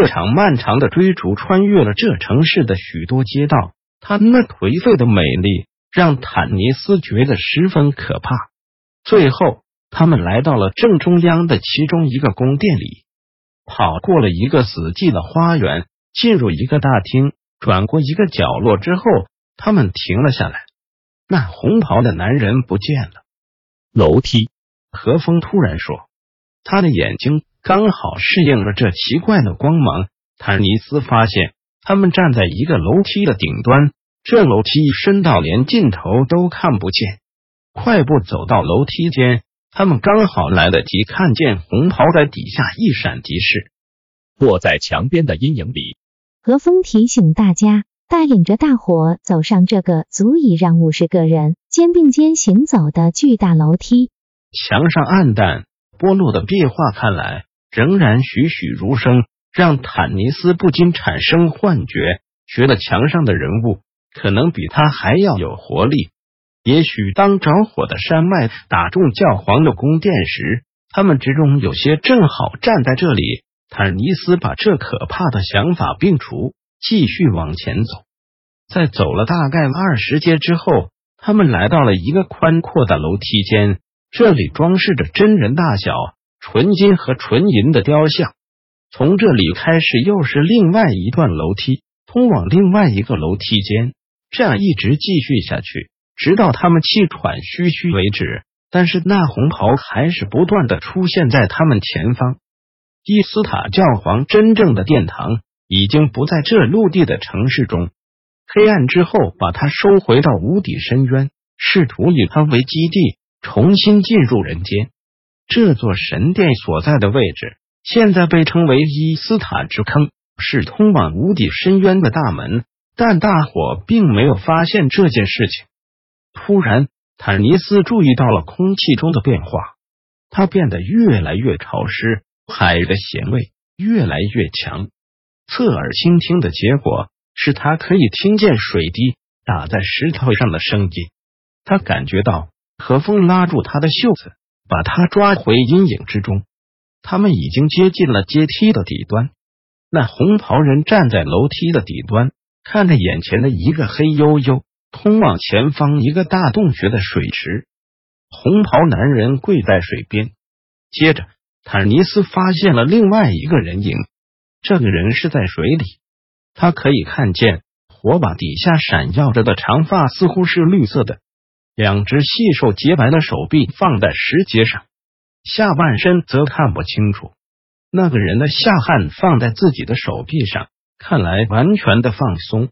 这场漫长的追逐穿越了这城市的许多街道，他那颓废的美丽让坦尼斯觉得十分可怕。最后，他们来到了正中央的其中一个宫殿里，跑过了一个死寂的花园，进入一个大厅，转过一个角落之后，他们停了下来。那红袍的男人不见了。楼梯，何风突然说，他的眼睛。刚好适应了这奇怪的光芒，坦尼斯发现他们站在一个楼梯的顶端，这楼梯深到连尽头都看不见。快步走到楼梯间，他们刚好来得及看见红袍在底下一闪即逝，卧在墙边的阴影里。何风提醒大家，带领着大伙走上这个足以让五十个人肩并肩行走的巨大楼梯。墙上暗淡剥落的壁画看来。仍然栩栩如生，让坦尼斯不禁产生幻觉，觉得墙上的人物可能比他还要有活力。也许当着火的山脉打中教皇的宫殿时，他们之中有些正好站在这里。坦尼斯把这可怕的想法摒除，继续往前走。在走了大概二十阶之后，他们来到了一个宽阔的楼梯间，这里装饰着真人大小。纯金和纯银的雕像，从这里开始又是另外一段楼梯，通往另外一个楼梯间，这样一直继续下去，直到他们气喘吁吁为止。但是那红袍还是不断的出现在他们前方。伊斯塔教皇真正的殿堂已经不在这陆地的城市中，黑暗之后把他收回到无底深渊，试图以他为基地重新进入人间。这座神殿所在的位置，现在被称为伊斯塔之坑，是通往无底深渊的大门。但大伙并没有发现这件事情。突然，坦尼斯注意到了空气中的变化，它变得越来越潮湿，海的咸味越来越强。侧耳倾听的结果是他可以听见水滴打在石头上的声音。他感觉到和风拉住他的袖子。把他抓回阴影之中。他们已经接近了阶梯的底端。那红袍人站在楼梯的底端，看着眼前的一个黑黝黝、通往前方一个大洞穴的水池。红袍男人跪在水边。接着，坦尼斯发现了另外一个人影。这个人是在水里。他可以看见火把底下闪耀着的长发，似乎是绿色的。两只细瘦洁白的手臂放在石阶上，下半身则看不清楚。那个人的下汗放在自己的手臂上，看来完全的放松。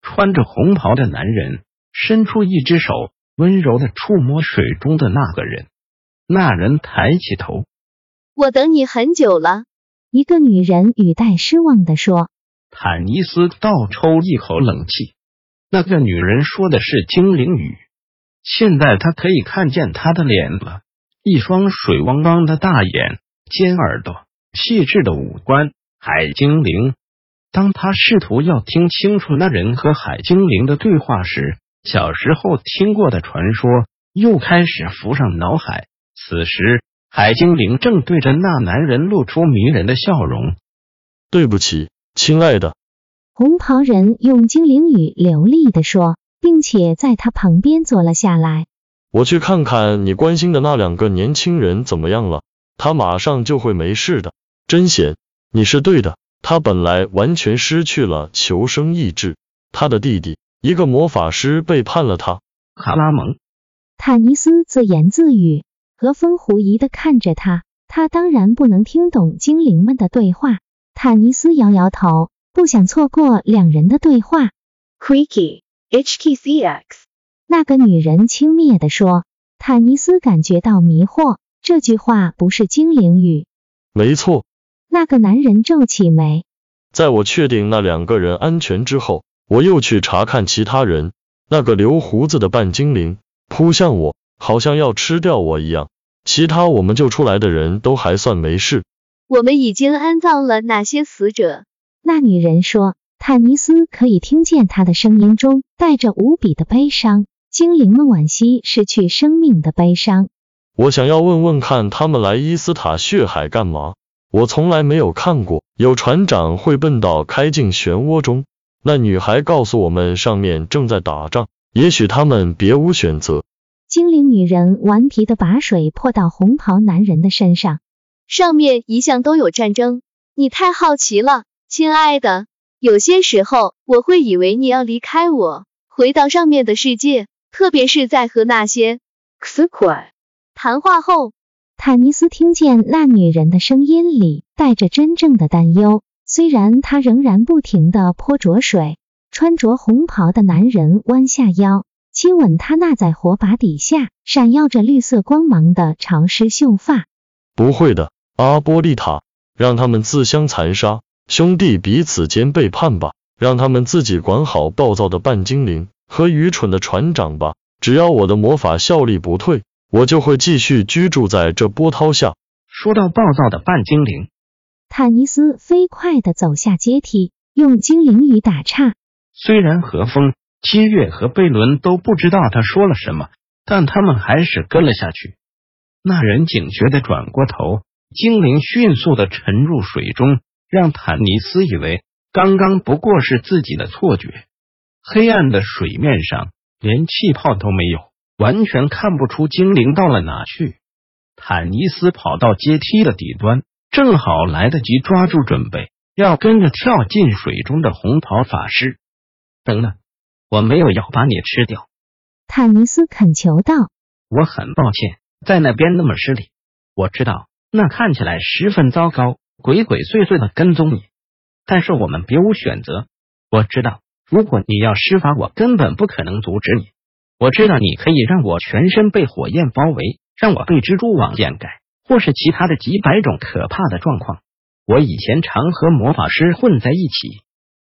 穿着红袍的男人伸出一只手，温柔的触摸水中的那个人。那人抬起头：“我等你很久了。”一个女人语带失望的说。坦尼斯倒抽一口冷气。那个女人说的是精灵语。现在他可以看见他的脸了，一双水汪汪的大眼，尖耳朵，细致的五官，海精灵。当他试图要听清楚那人和海精灵的对话时，小时候听过的传说又开始浮上脑海。此时，海精灵正对着那男人露出迷人的笑容。对不起，亲爱的。红袍人用精灵语流利的说。并且在他旁边坐了下来。我去看看你关心的那两个年轻人怎么样了，他马上就会没事的。真贤，你是对的，他本来完全失去了求生意志。他的弟弟，一个魔法师背叛了他。卡拉蒙，坦尼斯自言自语，和风狐疑的看着他。他当然不能听懂精灵们的对话。坦尼斯摇摇头，不想错过两人的对话。Creaky。HTCX，那个女人轻蔑地说。坦尼斯感觉到迷惑，这句话不是精灵语。没错。那个男人皱起眉。在我确定那两个人安全之后，我又去查看其他人。那个留胡子的半精灵扑向我，好像要吃掉我一样。其他我们救出来的人都还算没事。我们已经安葬了哪些死者？那女人说。坦尼斯可以听见他的声音中带着无比的悲伤。精灵们惋惜失去生命的悲伤。我想要问问看，他们来伊斯塔血海干嘛？我从来没有看过有船长会笨到开进漩涡中。那女孩告诉我们，上面正在打仗，也许他们别无选择。精灵女人顽皮的把水泼到红袍男人的身上。上面一向都有战争，你太好奇了，亲爱的。有些时候，我会以为你要离开我，回到上面的世界。特别是在和那些死鬼谈话后，坦尼斯听见那女人的声音里带着真正的担忧。虽然她仍然不停的泼浊水，穿着红袍的男人弯下腰，亲吻她那在火把底下闪耀着绿色光芒的潮湿秀发。不会的，阿波利塔，让他们自相残杀，兄弟彼此间背叛吧，让他们自己管好暴躁的半精灵。和愚蠢的船长吧，只要我的魔法效力不退，我就会继续居住在这波涛下。说到暴躁的半精灵，坦尼斯飞快的走下阶梯，用精灵语打岔。虽然和风、七月和贝伦都不知道他说了什么，但他们还是跟了下去。那人警觉的转过头，精灵迅速的沉入水中，让坦尼斯以为刚刚不过是自己的错觉。黑暗的水面上连气泡都没有，完全看不出精灵到了哪去。坦尼斯跑到阶梯的底端，正好来得及抓住准备要跟着跳进水中的红袍法师。等等，我没有要把你吃掉。坦尼斯恳求道：“我很抱歉，在那边那么失礼。我知道那看起来十分糟糕，鬼鬼祟祟的跟踪你，但是我们别无选择。我知道。”如果你要施法，我根本不可能阻止你。我知道你可以让我全身被火焰包围，让我被蜘蛛网掩盖，或是其他的几百种可怕的状况。我以前常和魔法师混在一起，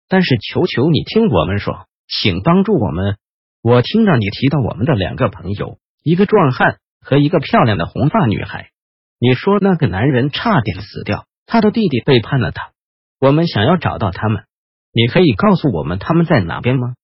但是求求你听我们说，请帮助我们。我听到你提到我们的两个朋友，一个壮汉和一个漂亮的红发女孩。你说那个男人差点死掉，他的弟弟背叛了他。我们想要找到他们。你可以告诉我们他们在哪边吗？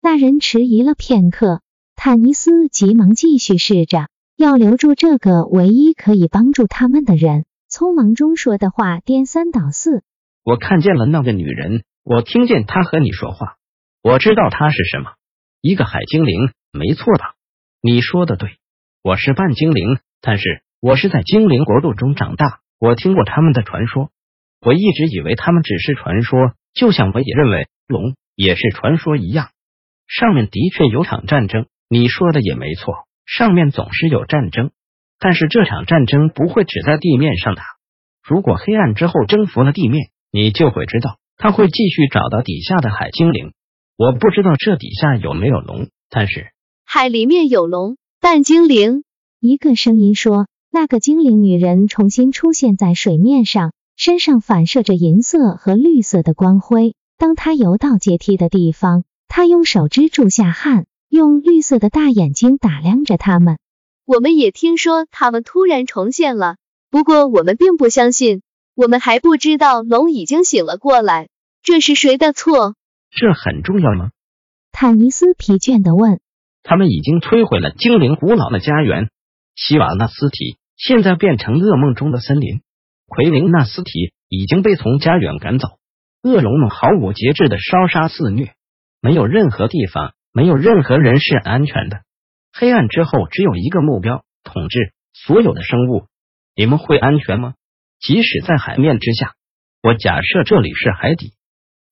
那人迟疑了片刻，坦尼斯急忙继续试着要留住这个唯一可以帮助他们的人。匆忙中说的话颠三倒四。我看见了那个女人，我听见她和你说话，我知道她是什么，一个海精灵，没错吧？你说的对，我是半精灵，但是我是在精灵国度中长大，我听过他们的传说，我一直以为他们只是传说。就像我也认为龙也是传说一样，上面的确有场战争，你说的也没错，上面总是有战争，但是这场战争不会只在地面上打。如果黑暗之后征服了地面，你就会知道他会继续找到底下的海精灵。我不知道这底下有没有龙，但是海里面有龙，半精灵。一个声音说，那个精灵女人重新出现在水面上。身上反射着银色和绿色的光辉。当她游到阶梯的地方，她用手支住下汗，用绿色的大眼睛打量着他们。我们也听说他们突然重现了，不过我们并不相信。我们还不知道龙已经醒了过来，这是谁的错？这很重要吗？坦尼斯疲倦的问。他们已经摧毁了精灵古老的家园，希瓦纳斯体现在变成噩梦中的森林。奎林纳斯提已经被从家园赶走，恶龙们毫无节制的烧杀肆虐，没有任何地方，没有任何人是安全的。黑暗之后只有一个目标：统治所有的生物。你们会安全吗？即使在海面之下，我假设这里是海底。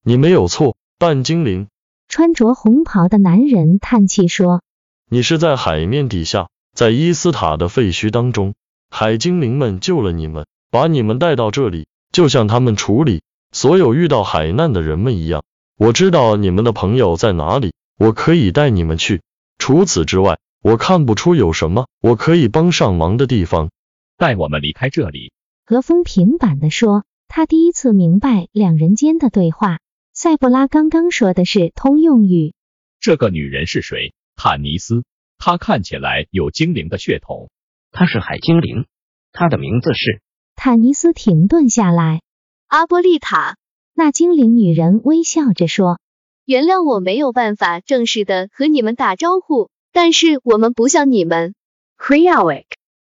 你没有错，半精灵。穿着红袍的男人叹气说：“你是在海面底下，在伊斯塔的废墟当中，海精灵们救了你们。”把你们带到这里，就像他们处理所有遇到海难的人们一样。我知道你们的朋友在哪里，我可以带你们去。除此之外，我看不出有什么我可以帮上忙的地方。带我们离开这里。何风平板的说，他第一次明白两人间的对话。塞布拉刚刚说的是通用语。这个女人是谁？坦尼斯。她看起来有精灵的血统。她是海精灵。她的名字是。坦尼斯停顿下来。阿波丽塔。那精灵女人微笑着说：“原谅我没有办法正式的和你们打招呼，但是我们不像你们 c r e o l i c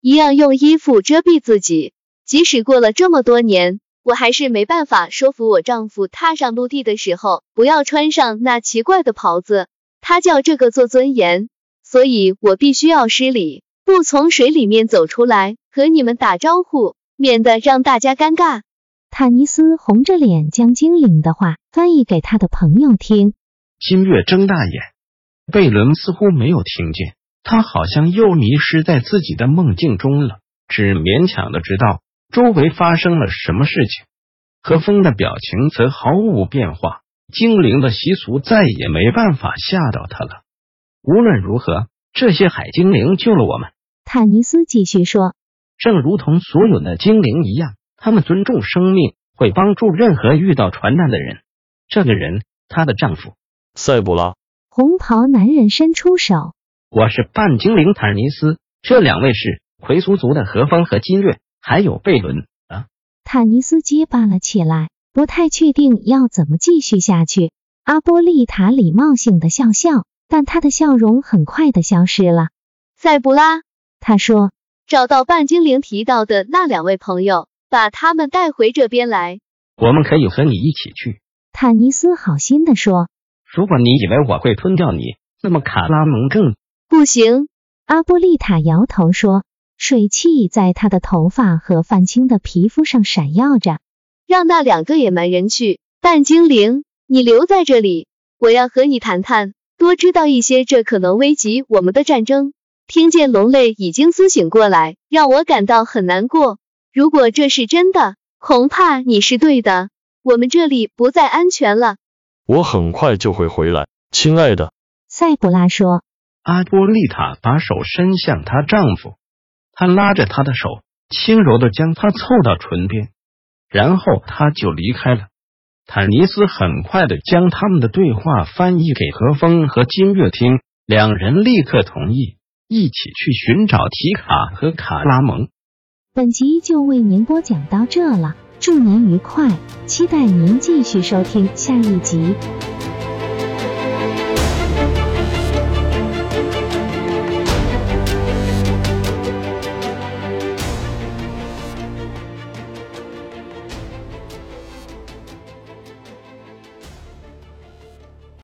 一样用衣服遮蔽自己。即使过了这么多年。”我还是没办法说服我丈夫踏上陆地的时候不要穿上那奇怪的袍子，他叫这个做尊严，所以我必须要失礼，不从水里面走出来和你们打招呼，免得让大家尴尬。坦尼斯红着脸将精灵的话翻译给他的朋友听。金月睁大眼，贝伦似乎没有听见，他好像又迷失在自己的梦境中了，只勉强的知道。周围发生了什么事情？和风的表情则毫无变化。精灵的习俗再也没办法吓到他了。无论如何，这些海精灵救了我们。坦尼斯继续说：“正如同所有的精灵一样，他们尊重生命，会帮助任何遇到船难的人。这个人，她的丈夫塞布拉。”红袍男人伸出手：“我是半精灵坦尼斯，这两位是奎苏族的何方和金月。”还有贝伦啊！坦尼斯结巴了起来，不太确定要怎么继续下去。阿波利塔礼貌性的笑笑，但他的笑容很快的消失了。塞布拉，他说：“找到半精灵提到的那两位朋友，把他们带回这边来。我们可以和你一起去。”坦尼斯好心的说：“如果你以为我会吞掉你，那么卡拉蒙更不行。”阿波利塔摇头说。水汽在他的头发和泛青的皮肤上闪耀着。让那两个野蛮人去。半精灵，你留在这里，我要和你谈谈，多知道一些这可能危及我们的战争。听见龙类已经苏醒过来，让我感到很难过。如果这是真的，恐怕你是对的，我们这里不再安全了。我很快就会回来，亲爱的。塞布拉说。阿波丽塔把手伸向她丈夫。她拉着他的手，轻柔的将他凑到唇边，然后他就离开了。坦尼斯很快的将他们的对话翻译给何风和金月听，两人立刻同意一起去寻找提卡和卡拉蒙。本集就为您播讲到这了，祝您愉快，期待您继续收听下一集。